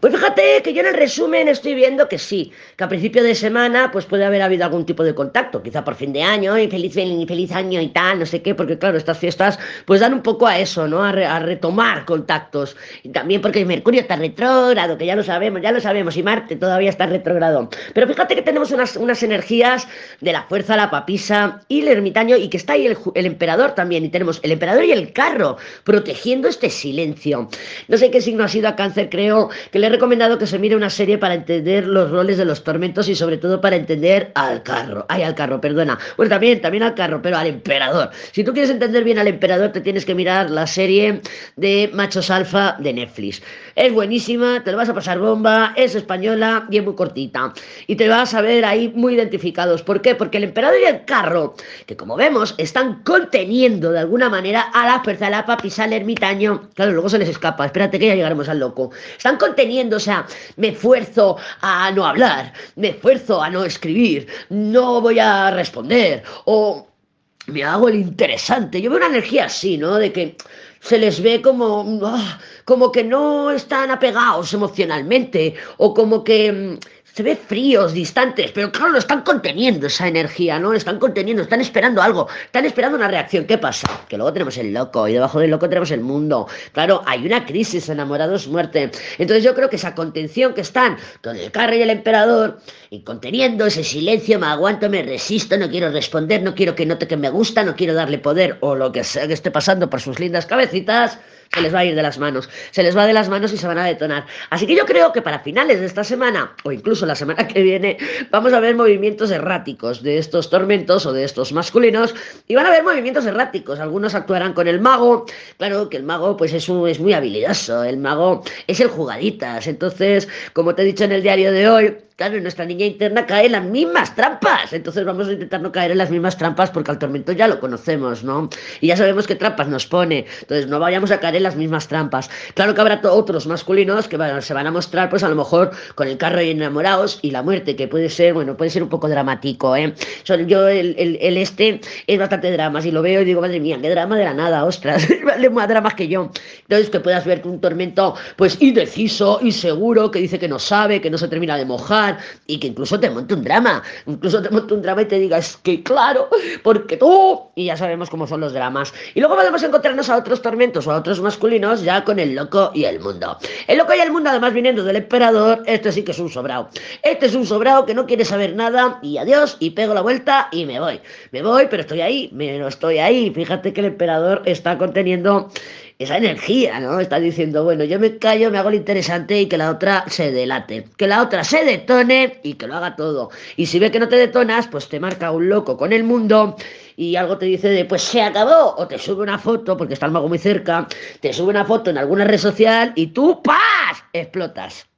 Pues fíjate que yo en el resumen estoy viendo que sí, que a principio de semana pues puede haber habido algún tipo de contacto, quizá por fin de año y feliz, feliz año y tal, no sé qué, porque claro, estas fiestas pues dan un poco a eso, ¿no? A, retomar contactos. Y también porque Mercurio está retrógrado, que ya lo sabemos, ya lo sabemos, y Marte todavía está retrógrado. Pero fíjate que tenemos unas, unas energías de la fuerza, la papisa y el ermitaño, y que está ahí el, emperador también, y tenemos el emperador y el carro protegiendo este silencio. No sé qué signo ha sido a cáncer, creo que le he recomendado que se mire una serie para entender los roles de los tormentos y sobre todo para entender al carro. Ay, al carro, perdona. Bueno, también, también al carro, pero al emperador. Si tú quieres entender bien al emperador, te tienes que mirar la serie de Machos Alfa de Netflix. Es buenísima, te lo vas a pasar bomba, es española y es muy cortita. Y te vas a ver ahí muy identificados. ¿Por qué? Porque el emperador y el carro, que como vemos, están conteniendo de alguna manera a la fuerza de la papisa, al ermitaño. Claro, luego se les escapa. Espérate que ya llegaremos al loco. Están conteniendo, o sea, me esfuerzo a no hablar, me esfuerzo a no escribir, no voy a responder o me hago el interesante. Yo veo una energía así, ¿no? De que se les ve como, ah, como que no están apegados emocionalmente o como que se ve fríos, distantes, pero claro, lo están conteniendo esa energía, ¿no? Lo están conteniendo, están esperando algo, están esperando una reacción. ¿Qué pasa? Que luego tenemos el loco y debajo del loco tenemos el mundo. Claro, hay una crisis, enamorados, muerte. Entonces yo creo que esa contención que están con el carro y el emperador y conteniendo ese silencio, me aguanto, me resisto, no quiero responder, no quiero que note que me gusta, no quiero darle poder o lo que sea que esté pasando por sus lindas cabecitas se les va a ir de las manos, se les va de las manos y se van a detonar. Así que yo creo que para finales de esta semana, o incluso la semana que viene, vamos a ver movimientos erráticos de estos tormentos o de estos masculinos, y van a haber movimientos erráticos. Algunos actuarán con el mago, claro que el mago pues es, un, es muy habilidoso, el mago es el jugaditas, entonces, como te he dicho en el diario de hoy, claro, nuestra niña interna cae en las mismas trampas. Entonces vamos a intentar no caer en las mismas trampas porque al tormento ya lo conocemos, ¿no? Y ya sabemos qué trampas nos pone. Entonces no vayamos a caer en las mismas trampas. Claro que habrá otros masculinos que se van a mostrar, pues a lo mejor con el carro y enamorados y la muerte, que puede ser, bueno, puede ser un poco dramático, ¿eh? Yo, el, el, este es bastante drama. Si lo veo y digo, madre mía, qué drama de la nada, ostras. vale más dramas que yo. Entonces que puedas ver un tormento, pues indeciso, inseguro, que dice que no sabe, que no se termina de mojar y que incluso te monte un drama, incluso te monte un drama y te diga, es que claro, porque tú, y ya sabemos cómo son los dramas. Y luego podemos encontrarnos a otros tormentos o a otros masculinos ya con el loco y el mundo. El loco y el mundo, además viniendo del emperador, este sí que es un sobrado. Este es un sobrado que no quiere saber nada y adiós, y pego la vuelta y me voy. Me voy, pero estoy ahí, me, no estoy ahí. Fíjate que el emperador está conteniendo esa energía, ¿no? Está diciendo, bueno, yo me callo, me hago lo interesante y que la otra se delate, que la otra se detone y que lo haga todo. Y si ve que no te detonas, pues te marca un loco con el mundo y algo te dice de, pues se acabó, o te sube una foto, porque está el mago muy cerca, te sube una foto en alguna red social y tú, ¡paz! explotas.